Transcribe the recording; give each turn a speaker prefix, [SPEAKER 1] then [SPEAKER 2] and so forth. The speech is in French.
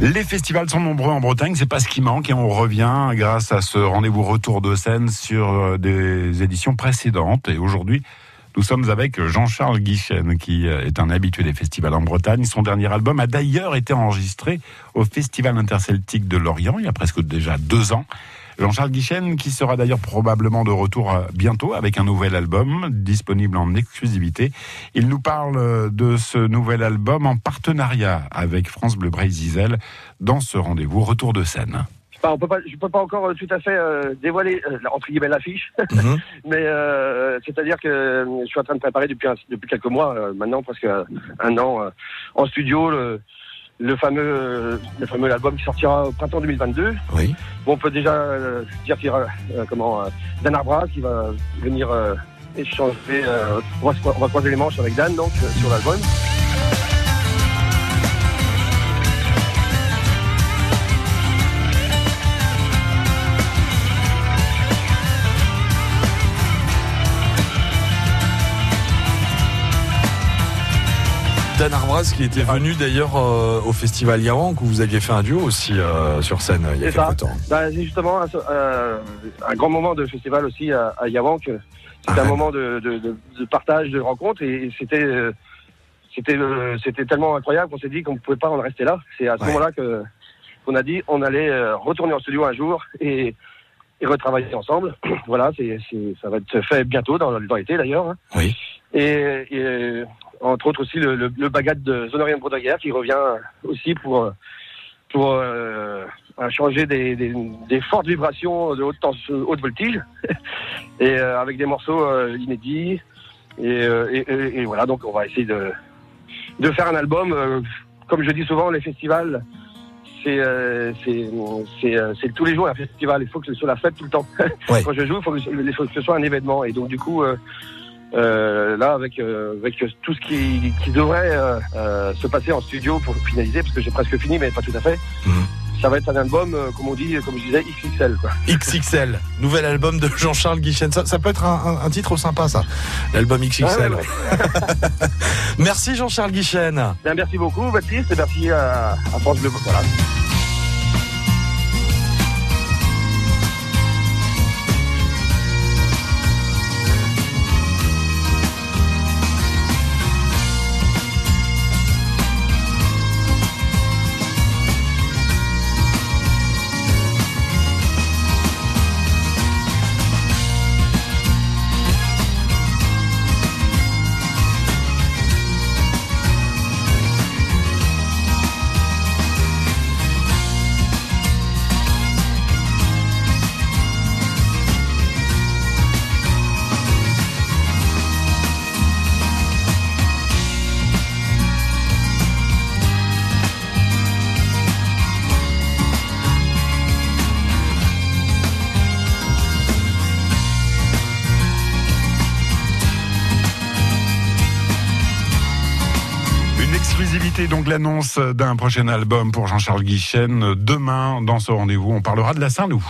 [SPEAKER 1] Les festivals sont nombreux en Bretagne, c'est pas ce qui manque et on revient grâce à ce rendez-vous retour de scène sur euh, des éditions précédentes. Et aujourd'hui, nous sommes avec Jean-Charles Guichen, qui euh, est un habitué des festivals en Bretagne. Son dernier album a d'ailleurs été enregistré au Festival interceltique de Lorient il y a presque déjà deux ans. Jean-Charles Guichen, qui sera d'ailleurs probablement de retour euh, bientôt avec un nouvel album disponible en exclusivité. Il nous parle euh, de ce nouvel album en partenariat avec France Bleu Brésil dans ce rendez-vous retour de scène.
[SPEAKER 2] je ne peux pas encore euh, tout à fait dévoiler entre guillemets l'affiche, mhm. mais c'est-à-dire que je suis en train de préparer depuis depuis quelques mois maintenant, presque un an en studio. Le, le fameux le fameux album qui sortira au printemps 2022.
[SPEAKER 1] Oui.
[SPEAKER 2] Bon, on peut déjà euh, dire qu'il y aura euh, comment euh, Dan Arbra qui va venir échanger. on, va, on va croiser les manches avec Dan donc sur l'album.
[SPEAKER 3] Dan Arbras qui était venu d'ailleurs euh, au festival Yawank où vous aviez fait un duo aussi euh, sur scène il y a quelques temps.
[SPEAKER 2] Bah, c'est justement euh, un, grand moment de festival aussi à, à C'était un moment de, partage, de rencontre et c'était c'était c'était tellement incroyable qu'on s'est dit qu'on ne pouvait pas en rester là. C'est à ce moment-là que qu'on a dit on allait retourner en studio un jour et, retravailler ensemble. voilà, c'est, ça va être fait bientôt dans, l'été d'ailleurs. Hein.
[SPEAKER 1] Oui.
[SPEAKER 2] et entre autres aussi le, le, le bagat de Zonorian Brodaguer qui revient aussi pour pour euh, changer des, des, des, fortes vibrations de haute, haute voltige. Et euh, avec des morceaux euh, inédits. Et, euh, et, et, voilà donc on va essayer de de faire un album comme je dis souvent les festivals c'est c'est c'est tous les jours un festival. Il faut que ce soit la fête tout le temps. Quand je joue il faut que, il faut que ce soit un événement. Et donc du coup euh, là, avec, euh, avec tout ce qui, qui devrait euh, se passer en studio pour finaliser, parce que j'ai presque fini, mais pas tout à fait. Mhm. Ça va être un album, comme on dit, comme je disais, XXL. Quoi.
[SPEAKER 3] XXL, nouvel album de Jean-Charles Guichen. Ça, ça, peut être un, un, titre sympa, ça. L'album XXL. merci Jean-Charles Guichen.
[SPEAKER 2] Bien, merci beaucoup, Baptiste, et merci à, à France Bleu. Voilà.
[SPEAKER 1] Exclusivité, donc l'annonce d'un prochain album pour Jean-Charles Guichen. Demain, dans ce rendez-vous, on parlera de la Saint-Loup.